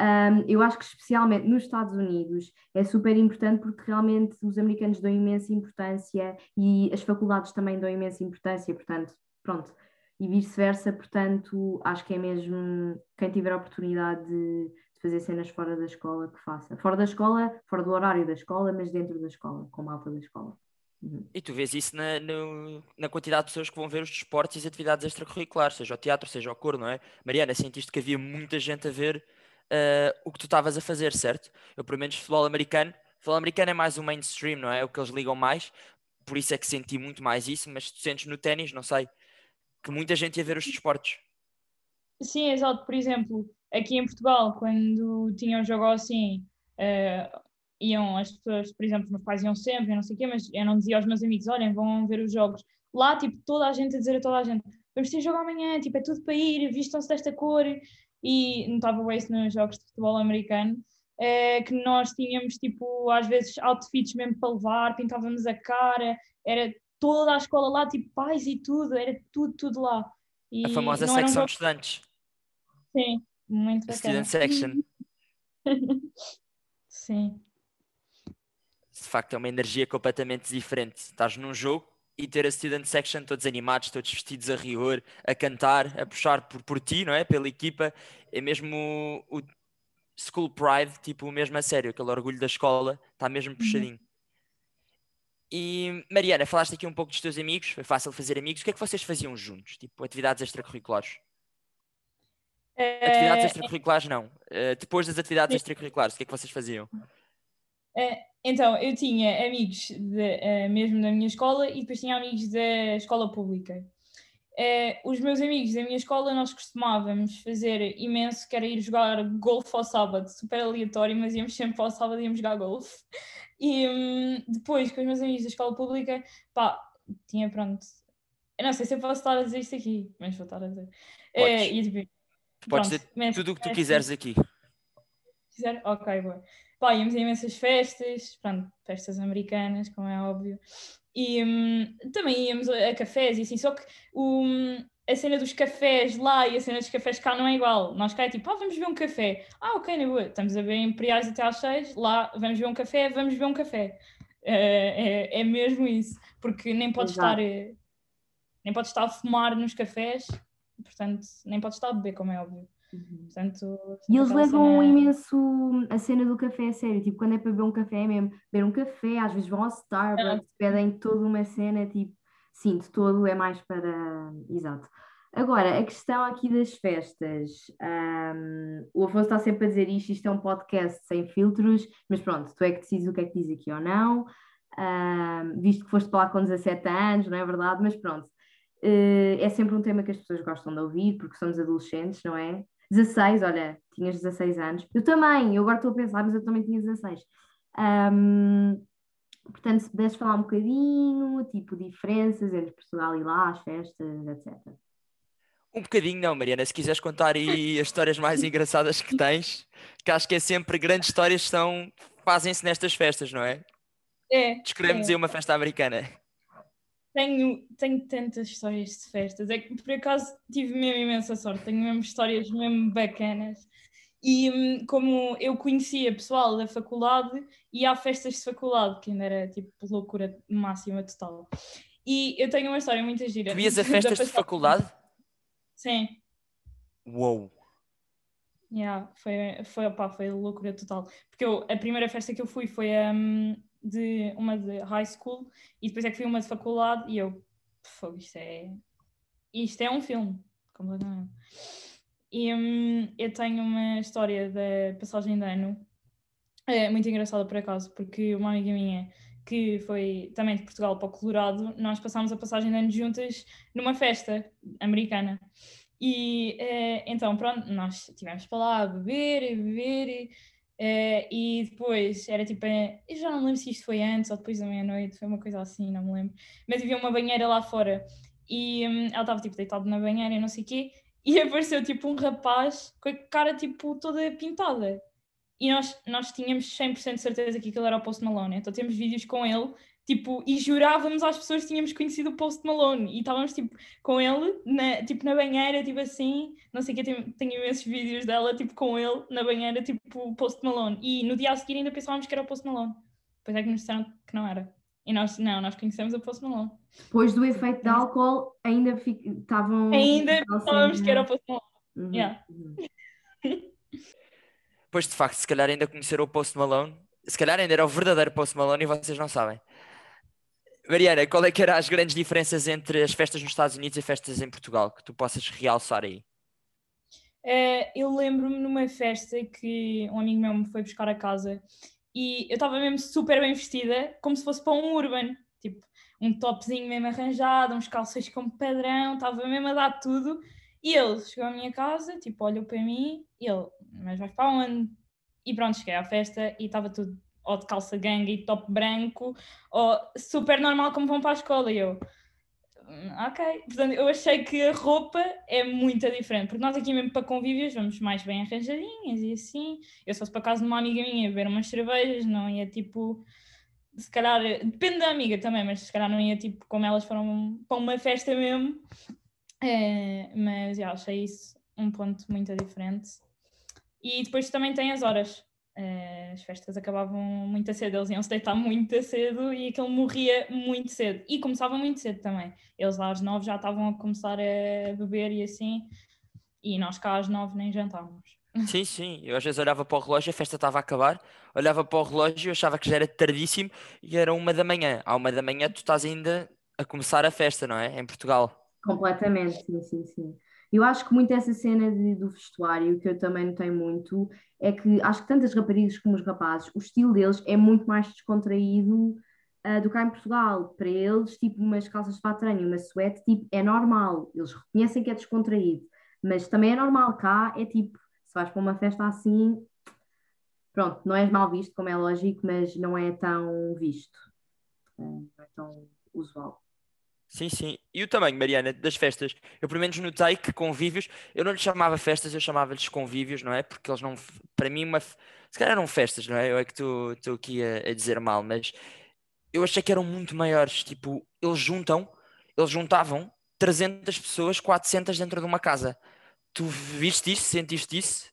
Um, eu acho que especialmente nos Estados Unidos é super importante porque realmente os americanos dão imensa importância e as faculdades também dão imensa importância, portanto, pronto, e vice-versa, portanto, acho que é mesmo quem tiver a oportunidade de, fazer cenas fora da escola que faça. Fora da escola, fora do horário da escola, mas dentro da escola, com malta da escola. Uhum. E tu vês isso na, no, na quantidade de pessoas que vão ver os desportos e as atividades extracurriculares, seja o teatro, seja o coro, não é? Mariana, sentiste que havia muita gente a ver uh, o que tu estavas a fazer, certo? Eu, pelo menos, futebol americano, Futebol americano é mais o mainstream, não é? É o que eles ligam mais, por isso é que senti muito mais isso, mas tu sentes no ténis, não sei, que muita gente ia ver os desportos. Sim, exato. Por exemplo, aqui em Portugal, quando tinham um jogo assim, uh, iam as pessoas, por exemplo, meus pais iam sempre, não sei o quê, mas eu não dizia aos meus amigos, olhem, vão ver os jogos. Lá, tipo, toda a gente a dizer a toda a gente, vamos ter jogo amanhã, tipo, é tudo para ir, vistam-se desta cor. E notava isso nos jogos de futebol americano, é, que nós tínhamos, tipo, às vezes outfits mesmo para levar, pintávamos a cara, era toda a escola lá, tipo, pais e tudo, era tudo, tudo lá. E a famosa secção de estudantes. Sim, muito bacana. Student section. Sim. De facto, é uma energia completamente diferente. Estás num jogo e ter a student section todos animados, todos vestidos a rigor, a cantar, a puxar por, por ti, não é? Pela equipa. É mesmo o, o school pride, tipo, mesmo a sério, aquele orgulho da escola, está mesmo uhum. puxadinho. Uhum. E Mariana, falaste aqui um pouco dos teus amigos, foi fácil fazer amigos. O que é que vocês faziam juntos? Tipo, atividades extracurriculares? É... Atividades extracurriculares não. Uh, depois das atividades extracurriculares, o que é que vocês faziam? É, então, eu tinha amigos de, uh, mesmo da minha escola e depois tinha amigos da escola pública. Uh, os meus amigos da minha escola, nós costumávamos fazer imenso, que era ir jogar golfe ao sábado, super aleatório, mas íamos sempre ao sábado e íamos jogar golfe. E um, depois, com os meus amigos da escola pública, pá, tinha pronto. Eu não sei se eu posso estar a dizer isto aqui, mas vou estar a dizer. Podes, é, e, tipo, Podes dizer tudo o que tu quiseres aqui. Quiser? Ok, boa. Pá, íamos a imensas festas, pronto, festas americanas, como é óbvio. E um, também íamos a cafés e assim, só que um, a cena dos cafés lá e a cena dos cafés cá não é igual. Nós cá é tipo, ah, vamos ver um café. Ah, ok, na boa, estamos a ver Imperiais até às seis, lá vamos ver um café, vamos ver um café. É, é, é mesmo isso, porque nem pode estar eh, nem pode estar a fumar nos cafés, portanto, nem pode estar a beber, como é óbvio. Uhum. Portanto, e eles levam cena... imenso a cena do café a sério, tipo, quando é para beber um café é mesmo, beber um café, às vezes vão ao Starbucks, é. pedem toda uma cena, tipo, sim, de todo é mais para. Exato. Agora, a questão aqui das festas, um, o Afonso está sempre a dizer isto, isto é um podcast sem filtros, mas pronto, tu é que decides o que é que diz aqui ou não, um, visto que foste para lá com 17 anos, não é verdade? Mas pronto, uh, é sempre um tema que as pessoas gostam de ouvir, porque somos adolescentes, não é? 16, olha, tinhas 16 anos, eu também, eu agora estou a pensar, mas eu também tinha 16. Um, portanto, se pudesses falar um bocadinho, tipo, diferenças entre Portugal e lá, as festas, etc. Um bocadinho não, Mariana, se quiseres contar aí as histórias mais engraçadas que tens, que acho que é sempre grandes histórias que são, fazem-se nestas festas, não é? É. Descreve-nos é. aí uma festa americana. Tenho, tenho tantas histórias de festas, é que por acaso tive mesmo imensa sorte, tenho mesmo histórias mesmo bacanas. E hum, como eu conhecia pessoal da faculdade, ia a festas de faculdade, que ainda era tipo loucura máxima total. E eu tenho uma história muito gira. Tu ias a festas de faculdade? Sim. Uou! Yeah, foi, foi, opa, foi loucura total. Porque eu, a primeira festa que eu fui foi um, de uma de high school e depois é que fui uma de faculdade e eu, fogo, isto é. Isto é um filme, completamente. E um, eu tenho uma história da passagem de ano, é muito engraçada por acaso, porque uma amiga minha que foi também de Portugal para o Colorado, nós passámos a passagem de ano juntas numa festa americana. E eh, então, pronto, nós estivemos para lá a beber e beber, eh, e depois era tipo, eh, eu já não lembro se isto foi antes ou depois da meia-noite, foi uma coisa assim, não me lembro. Mas havia uma banheira lá fora e hum, ela estava tipo deitada na banheira e não sei o quê, e apareceu tipo um rapaz com a cara tipo toda pintada e nós, nós tínhamos 100% de certeza que aquilo era o Post Malone, então temos vídeos com ele, tipo, e jurávamos às pessoas que tínhamos conhecido o Post Malone, e estávamos, tipo, com ele, na, tipo, na banheira, tipo assim, não sei o que, tenho, tenho imensos vídeos dela, tipo, com ele, na banheira, tipo, o Post Malone, e no dia a seguir ainda pensávamos que era o Post Malone, depois é que nos disseram que não era. E nós, não, nós conhecemos o Post Malone. Depois do efeito de álcool, ainda estavam... Ainda pensávamos que era o Post Malone, uhum. yeah. Uhum. Pois de facto, se calhar ainda conheceram o Post Malone, se calhar ainda era o verdadeiro Post Malone e vocês não sabem. Mariana, qual é que eram as grandes diferenças entre as festas nos Estados Unidos e festas em Portugal que tu possas realçar aí? Uh, eu lembro-me numa festa que um amigo meu me foi buscar a casa e eu estava mesmo super bem vestida, como se fosse para um urban, tipo, um topzinho mesmo arranjado, uns calções como padrão, estava mesmo a dar tudo. E ele chegou à minha casa, tipo, olhou para mim, e ele, mas vais para onde? E pronto, cheguei à festa e estava tudo ou de calça ganga e top branco, ou super normal como vão para a escola. E eu, hum, ok. Portanto, eu achei que a roupa é muito diferente, porque nós aqui mesmo para convívios vamos mais bem arranjadinhas e assim. Eu se fosse para casa de uma amiga minha beber umas cervejas, não ia tipo. Se calhar, depende da amiga também, mas se calhar não ia tipo como elas foram para uma festa mesmo. É, mas já achei isso um ponto muito diferente. E depois também tem as horas. Uh, as festas acabavam muito cedo, eles iam se deitar muito cedo e aquele morria muito cedo. E começava muito cedo também. Eles lá às nove já estavam a começar a beber e assim, e nós cá às nove nem jantávamos. Sim, sim. Eu às vezes olhava para o relógio, a festa estava a acabar, olhava para o relógio, e achava que já era tardíssimo e era uma da manhã. À uma da manhã tu estás ainda a começar a festa, não é? Em Portugal. Completamente, sim, sim, sim. Eu acho que muito essa cena de, do vestuário, que eu também notei muito, é que acho que tanto as raparigas como os rapazes, o estilo deles é muito mais descontraído uh, do que cá em Portugal. Para eles, tipo, umas calças de patrão e uma suéte, tipo, é normal. Eles reconhecem que é descontraído. Mas também é normal cá, é tipo, se vais para uma festa assim, pronto, não és mal visto, como é lógico, mas não é tão visto. Uh, não é tão usual. Sim, sim. E o tamanho, Mariana, das festas? Eu pelo menos notei que convívios, eu não lhes chamava festas, eu chamava-lhes convívios, não é? Porque eles não, para mim, uma, se calhar eram festas, não é? Eu é que estou aqui a, a, dizer mal, mas eu achei que eram muito maiores. Tipo, eles juntam, eles juntavam 300 pessoas, 400 dentro de uma casa. Tu viste isso, sentiste isso?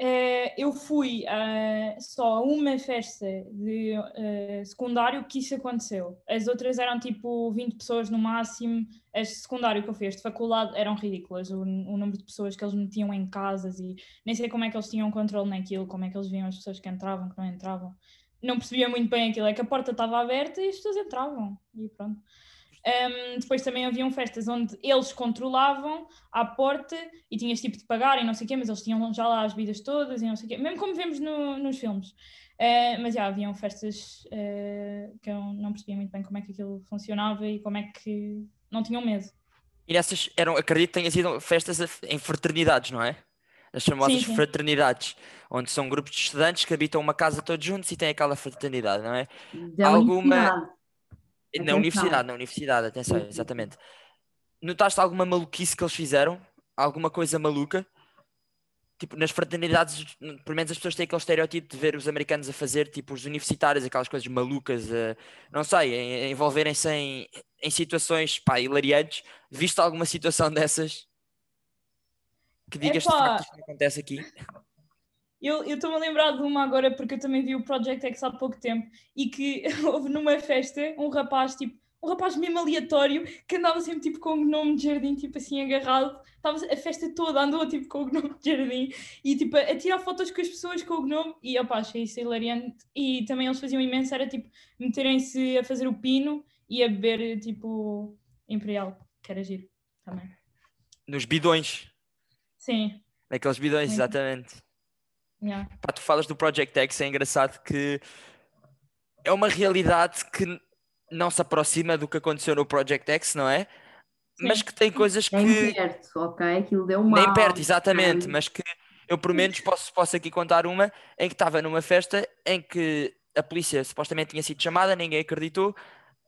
Uh, eu fui uh, só a uma festa de uh, secundário que isso aconteceu. As outras eram tipo 20 pessoas no máximo. As de secundário que eu fiz de faculdade eram ridículas. O, o, número de pessoas que eles metiam em casas e nem sei como é que eles tinham controle naquilo, como é que eles viam as pessoas que entravam, que não entravam. Não percebia muito bem aquilo. É que a porta estava aberta e as pessoas entravam. E pronto. Um, depois também haviam festas onde eles controlavam à porta e tinhas tipo de pagar e não sei o quê, mas eles tinham já lá as bebidas todas e não sei o quê, mesmo como vemos no, nos filmes. Uh, mas já haviam festas uh, que eu não percebia muito bem como é que aquilo funcionava e como é que não tinham medo. E nessas eram, acredito que tenham sido festas em fraternidades, não é? As famosas sim, sim. fraternidades, onde são grupos de estudantes que habitam uma casa todos juntos e têm aquela fraternidade, não é? Alguma na universidade, na universidade, atenção, exatamente. Notaste alguma maluquice que eles fizeram? Alguma coisa maluca? Tipo, nas fraternidades, pelo menos as pessoas têm aquele estereótipo de ver os americanos a fazer, tipo, os universitários, aquelas coisas malucas, uh, não sei, envolverem-se em, em situações, pá, hilariantes. Viste alguma situação dessas que digas que isto não acontece aqui? Eu estou-me a lembrar de uma agora porque eu também vi o Project X há pouco tempo e que houve numa festa um rapaz, tipo, um rapaz mesmo aleatório que andava sempre tipo com o gnome de jardim, tipo assim agarrado. Estava a festa toda, andou tipo com o gnome de jardim e tipo a tirar fotos com as pessoas com o gnome e opá, achei isso hilariante. E também eles faziam imenso, era tipo meterem-se a fazer o pino e a beber tipo Imperial, que era giro também. Nos bidões. Sim. Naqueles bidões, Sim. exatamente. Yeah. Pá, tu falas do Project X, é engraçado que é uma realidade que não se aproxima do que aconteceu no Project X, não é? Sim. Mas que tem coisas que. Nem perto, ok? Aquilo deu mal. Nem perto, exatamente, mas que eu por menos posso, posso aqui contar uma em que estava numa festa em que a polícia supostamente tinha sido chamada, ninguém acreditou.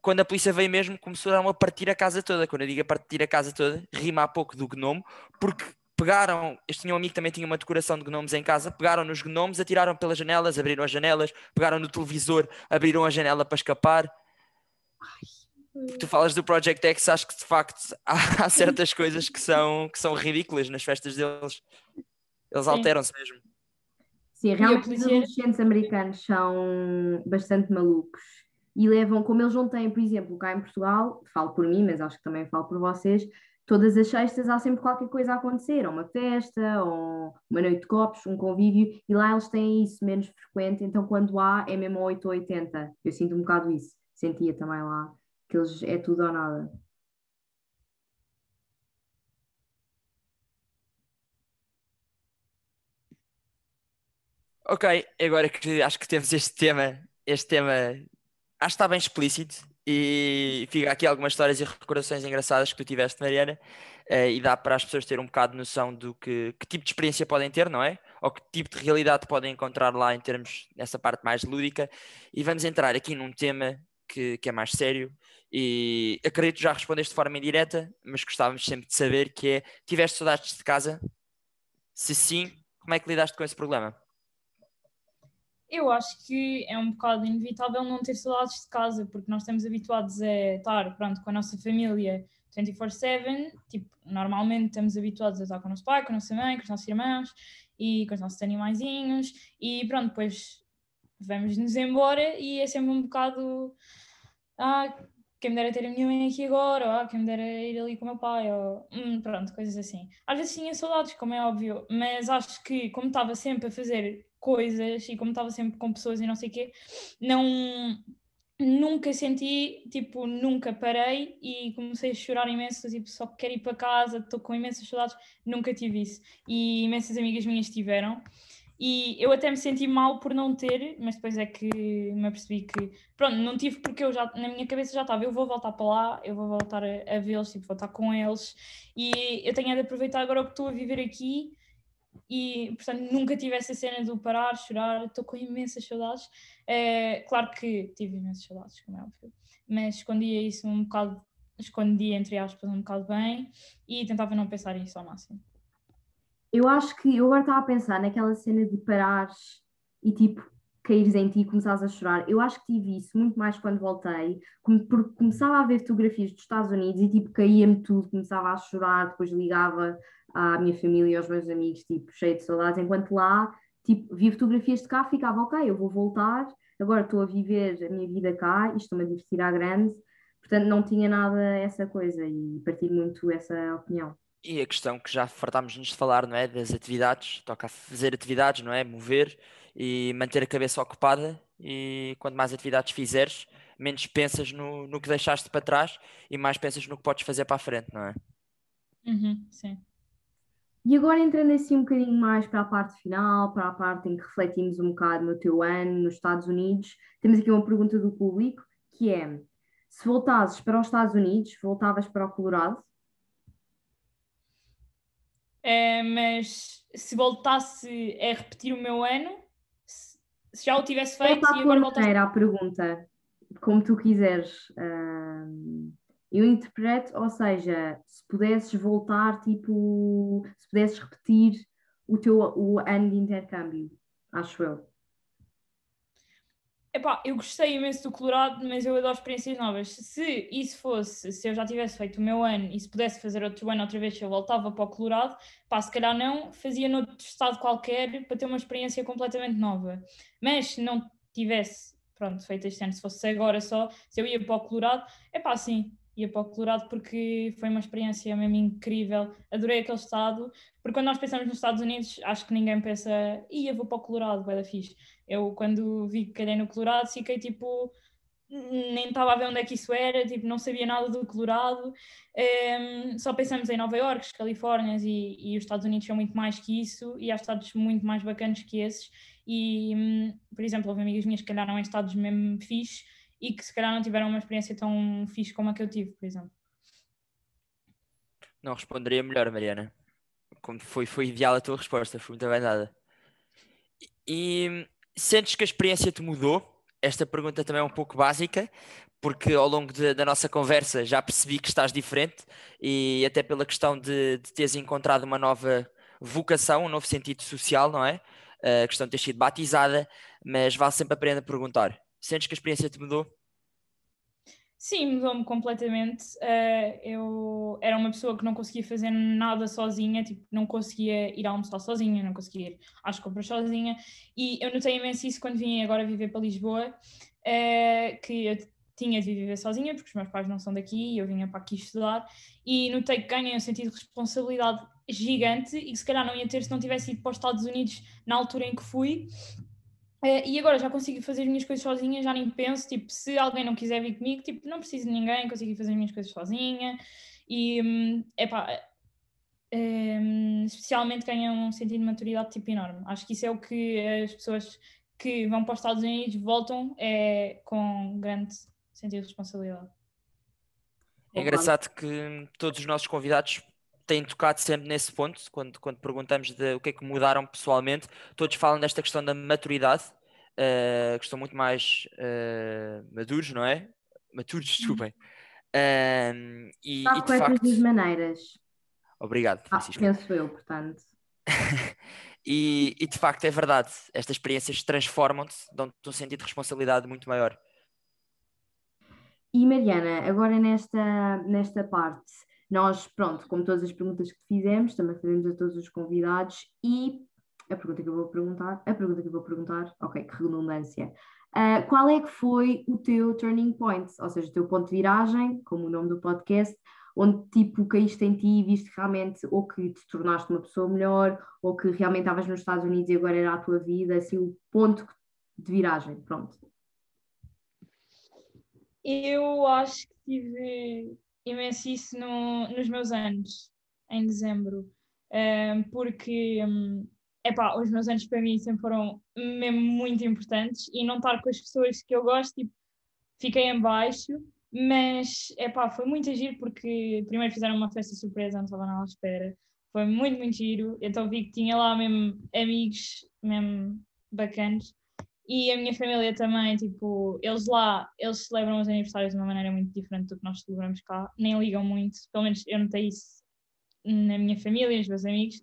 Quando a polícia veio mesmo, começaram a partir a casa toda. Quando eu digo a partir a casa toda, rima há pouco do gnomo, porque pegaram, este tinha um amigo que também tinha uma decoração de gnomos em casa, pegaram nos gnomos, atiraram pelas janelas, abriram as janelas, pegaram no televisor, abriram a janela para escapar. Ai, tu falas do Project X, acho que de facto há, há certas coisas que são, que são ridículas nas festas deles. Eles alteram-se mesmo. Sim, realmente os adolescentes americanos são bastante malucos e levam, como eles não têm, por exemplo, cá em Portugal, falo por mim, mas acho que também falo por vocês, todas as sextas há sempre qualquer coisa a acontecer, ou uma festa, ou uma noite de copos, um convívio, e lá eles têm isso menos frequente, então quando há é mesmo 8 ou 80. Eu sinto um bocado isso, sentia também lá, que eles é tudo ou nada. Ok, agora que acho que temos este tema, este tema acho que está bem explícito e fica aqui algumas histórias e recordações engraçadas que tu tiveste, Mariana, uh, e dá para as pessoas terem um bocado de noção do que, que tipo de experiência podem ter, não é? Ou que tipo de realidade podem encontrar lá em termos dessa parte mais lúdica. E vamos entrar aqui num tema que, que é mais sério e acredito já respondeste de forma indireta, mas gostávamos sempre de saber que é, tiveste saudades de casa? Se sim, como é que lidaste com esse problema? Eu acho que é um bocado inevitável não ter saudades de casa, porque nós estamos habituados a estar, pronto, com a nossa família 24-7, tipo, normalmente estamos habituados a estar com o nosso pai, com a nossa mãe, com os nossos irmãos e com os nossos animaizinhos e pronto, depois vamos-nos embora e é sempre um bocado ah, quem me dera ter a minha mãe aqui agora, ou ah, quem me dera ir ali com o meu pai, ou hum, pronto, coisas assim. Às vezes tinha saudades, como é óbvio, mas acho que como estava sempre a fazer coisas e como estava sempre com pessoas e não sei o quê, não nunca senti, tipo, nunca parei e comecei a chorar imenso, tipo, só quero ir para casa, estou com imensas saudades, nunca tive isso. E imensas amigas minhas tiveram. E eu até me senti mal por não ter, mas depois é que me apercebi que, pronto, não tive porque eu já, na minha cabeça já estava, eu vou voltar para lá, eu vou voltar a, a vê-los, tipo, vou estar com eles. E eu tenho de aproveitar agora o que estou a viver aqui e, portanto, nunca tive essa cena do parar, chorar, estou com imensas saudades. É, claro que tive imensas saudades, como é óbvio, mas escondia isso um bocado, escondia, entre aspas, um bocado bem e tentava não pensar isso ao máximo. Eu acho que eu agora estava a pensar naquela cena de parares e tipo caíres em ti e começares a chorar. Eu acho que tive isso muito mais quando voltei, porque começava a ver fotografias dos Estados Unidos e tipo caía-me tudo, começava a chorar, depois ligava à minha família e aos meus amigos, tipo, cheio de saudades, enquanto lá, tipo, via fotografias de cá, ficava ok, eu vou voltar, agora estou a viver a minha vida cá e estou-me a divertir à grande, portanto não tinha nada essa coisa e partilho muito essa opinião. E a questão que já fartámos-nos de falar, não é? Das atividades, toca fazer atividades, não é? Mover e manter a cabeça ocupada. E quanto mais atividades fizeres, menos pensas no, no que deixaste para trás e mais pensas no que podes fazer para a frente, não é? Uhum, sim. E agora entrando assim um bocadinho mais para a parte final, para a parte em que refletimos um bocado no teu ano nos Estados Unidos, temos aqui uma pergunta do público que é: se voltasses para os Estados Unidos, voltavas para o Colorado? É, mas se voltasse a repetir o meu ano, se, já o tivesse feito e agora voltasse. Era a pergunta, como tu quiseres. Uh, eu interpreto, ou seja, se pudesses voltar, tipo, se pudesses repetir o teu o ano de intercâmbio, acho eu. Epá, eu gostei imenso do Colorado, mas eu adoro experiências novas. Se isso fosse, se eu já tivesse feito o meu ano e se pudesse fazer outro ano outra vez, eu voltava para o Colorado, pá, se calhar não, fazia noutro estado qualquer para ter uma experiência completamente nova. Mas se não tivesse, pronto, feito este ano, se fosse agora só, se eu ia para o Colorado, é pá, sim, ia para o Colorado porque foi uma experiência mesmo incrível. Adorei aquele estado, porque quando nós pensamos nos Estados Unidos, acho que ninguém pensa, ia, vou para o Colorado, vai da fixe. Eu, quando vi que calhei no Colorado, fiquei tipo, nem estava a ver onde é que isso era, tipo, não sabia nada do Colorado. Um, ehm, só pensamos em Nova York, Califórnia e, e, os Estados Unidos são muito mais que isso e há estados muito mais bacanas que esses. E, um, por exemplo, houve amigas minhas que calharam em estados mesmo fixe e que se calhar não tiveram uma experiência tão fixe como a que eu tive, por exemplo. Não responderia melhor, Mariana. Como foi, foi ideal a tua resposta, foi muito bem dada. E Sentes que a experiência te mudou? Esta pergunta também é um pouco básica, porque ao longo de, da nossa conversa já percebi que estás diferente e até pela questão de, de teres encontrado uma nova vocação, um novo sentido social, não é? A questão de ter sido batizada, mas vale sempre a pena perguntar. Sentes que a experiência te mudou? Sim, mudou-me completamente. Uh, eu era uma pessoa que não conseguia fazer nada sozinha, tipo, não conseguia ir almoçar sozinha, não conseguia ir às compras sozinha. E eu notei imenso isso quando vim agora viver para Lisboa, uh, que eu tinha de viver sozinha, porque os meus pais não são daqui e eu vinha para aqui estudar. E notei que ganhei um sentido de responsabilidade gigante e que se calhar não ia ter se não tivesse ido para os Estados Unidos na altura em que fui. Uh, e agora já consigo fazer as minhas coisas sozinha, já nem penso, tipo, se alguém não quiser vir comigo, tipo, não preciso de ninguém, consigo fazer as minhas coisas sozinha. E, um, epá, um, especialmente ganham um sentido de maturidade tipo enorme. Acho que isso é o que as pessoas que vão para os Estados Unidos voltam é, com grande sentido de responsabilidade. É engraçado que todos os nossos convidados têm tocado sempre nesse ponto, quando, quando perguntamos de o que é que mudaram pessoalmente, todos falam desta questão da maturidade, uh, que estão muito mais uh, maduros, não é? Maturos, desculpem. Uh, e, e de facto... das maneiras. Obrigado, ah, Francisco. Ah, penso eu, portanto. e, e, de facto é verdade, estas experiências transformam-te, dão-te um sentido de responsabilidade muito maior. E Mariana, agora nesta, nesta parte, nós, pronto, como todas as perguntas que fizemos, também fazemos a todos os convidados e a pergunta que eu vou perguntar, a pergunta que eu vou perguntar, ok, que redundância. Uh, qual é que foi o teu turning point, ou seja, o teu ponto de viragem, como o nome do podcast, onde tipo caíste em ti e viste realmente ou que te tornaste uma pessoa melhor, ou que realmente estavas nos Estados Unidos e agora era a tua vida, assim, o ponto de viragem, pronto. Eu acho que tive imenso isso no, nos meus anos, em dezembro, um, porque um, epá, os meus anos para mim sempre foram mesmo muito importantes e não estar com as pessoas que eu gosto, tipo, fiquei em baixo mas, é pá, foi muito giro porque primeiro fizeram uma festa surpresa, não estava nada à espera. Foi muito, muito giro. Então vi que tinha lá mesmo amigos, mesmo bacanas. E a minha família também, tipo, eles lá, eles celebram os aniversários de uma maneira muito diferente do que nós celebramos cá. Nem ligam muito, pelo menos eu notei isso na minha família, os meus amigos.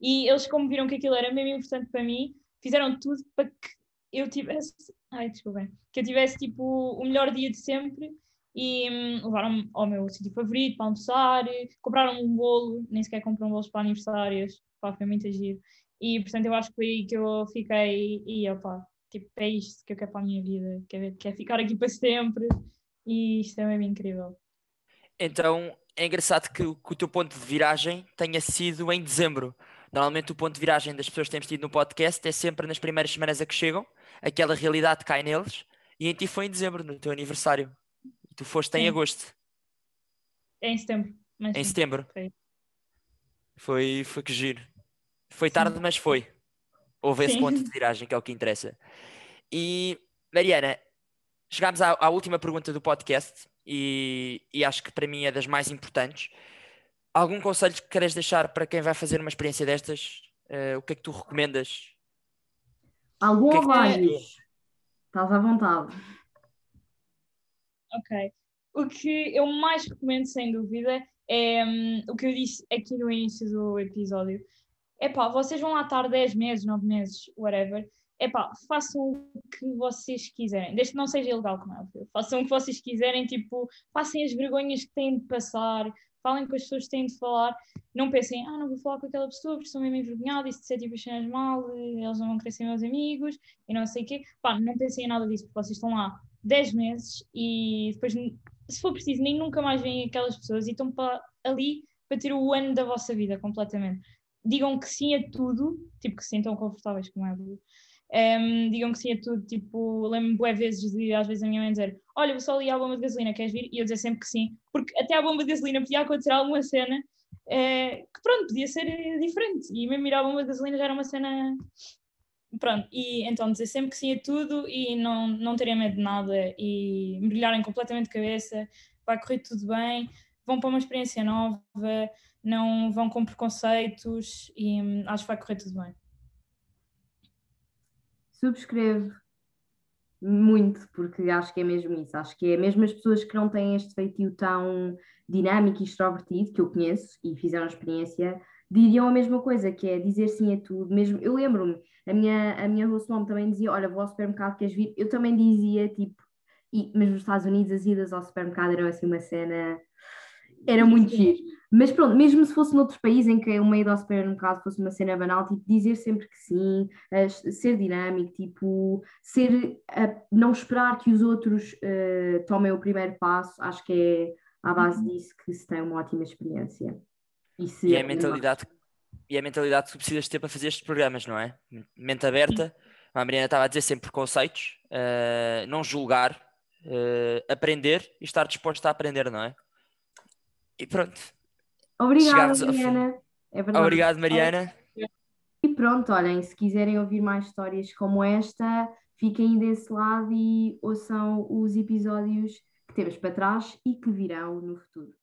E eles, como viram que aquilo era mesmo importante para mim, fizeram tudo para que eu tivesse, ai, desculpem, que eu tivesse, tipo, o melhor dia de sempre e hum, levaram-me ao meu sítio favorito para almoçar, compraram um bolo, nem sequer compram bolos para aniversários, pá, foi muito giro. E portanto eu acho que foi aí que eu fiquei e opá, tipo, é isto que eu quero para a minha vida, quero, quero ficar aqui para sempre e isto é mesmo incrível. Então é engraçado que, que o teu ponto de viragem tenha sido em dezembro. Normalmente o ponto de viragem das pessoas que temos tido no podcast é sempre nas primeiras semanas a que chegam, aquela realidade cai neles, e em ti foi em dezembro, no teu aniversário. Tu foste em agosto. É em setembro. em sim. setembro. Foi, foi que giro. Foi tarde, sim. mas foi. Houve esse ponto de viragem, que é o que interessa. E, Mariana, chegámos à, à última pergunta do podcast e, e, acho que para mim é das mais importantes. Algum conselho que queres deixar para quem vai fazer uma experiência destas? Uh, o que é que tu recomendas? Algum ou é vários? Estás à vontade. Ok. O que eu mais recomendo, sem dúvida, é um, o que eu disse aqui no início do episódio. É pá, vocês vão lá estar 10 meses, 9 meses, whatever. É pá, façam o que vocês quiserem, desde que não seja ilegal, como é. Façam o que vocês quiserem, tipo, passem as vergonhas que têm de passar, falem com as pessoas que têm de falar. Não pensem, ah, não vou falar com aquela pessoa porque estou mesmo envergonhada e se disser tipo as cenas mal, eles não vão querer ser meus amigos e não sei o quê. Pá, não pensem em nada disso, porque vocês estão lá 10 meses e depois, se for preciso, nem nunca mais veem aquelas pessoas e estão para, ali para ter o ano da vossa vida completamente. Digam que sim a tudo, tipo que se sintam confortáveis como é. Um, digam que sim a tudo, tipo, lembro-me boas vezes de às vezes a minha mãe dizer: Olha, vou só ali à bomba de gasolina, queres vir? E eu dizer sempre que sim, porque até à bomba de gasolina podia acontecer alguma cena é, que, pronto, podia ser diferente. E mesmo ir à bomba de gasolina já era uma cena pronto, e então dizer sempre que sim a tudo e não, não terem medo de nada e mergulharem completamente de cabeça, vai correr tudo bem, vão para uma experiência nova, não vão com preconceitos e hum, acho que vai correr tudo bem. Subscrevo muito, porque acho que é mesmo isso. Acho que é mesmo as pessoas que não têm este feitio tão dinâmico e extrovertido, que eu conheço e fizeram a experiência, diriam a mesma coisa, que é dizer sim a tudo. Mesmo, eu lembro-me, a minha, a minha host mom também dizia: Olha, vou ao supermercado, queres vir? Eu também dizia, tipo, e, mas nos Estados Unidos as idas ao supermercado eram assim uma cena. Era muito giro. Mas pronto, mesmo se fosse noutros países em que uma ida ao supermercado fosse uma cena banal, tipo, dizer sempre que sim, ser dinâmico, tipo, ser, não esperar que os outros uh, tomem o primeiro passo, acho que é à base uhum. disso que se tem uma ótima experiência. E, se e é a mentalidade e a mentalidade que tu precisas ter para fazer estes programas, não é? Mente aberta, a Mariana estava a dizer sem preconceitos, uh, não julgar, uh, aprender e estar disposto a aprender, não é? E pronto. Obrigada, Mariana. É verdade. Obrigado, Mariana. E pronto, olhem, se quiserem ouvir mais histórias como esta, fiquem desse lado e ouçam os episódios que temos para trás e que virão no futuro.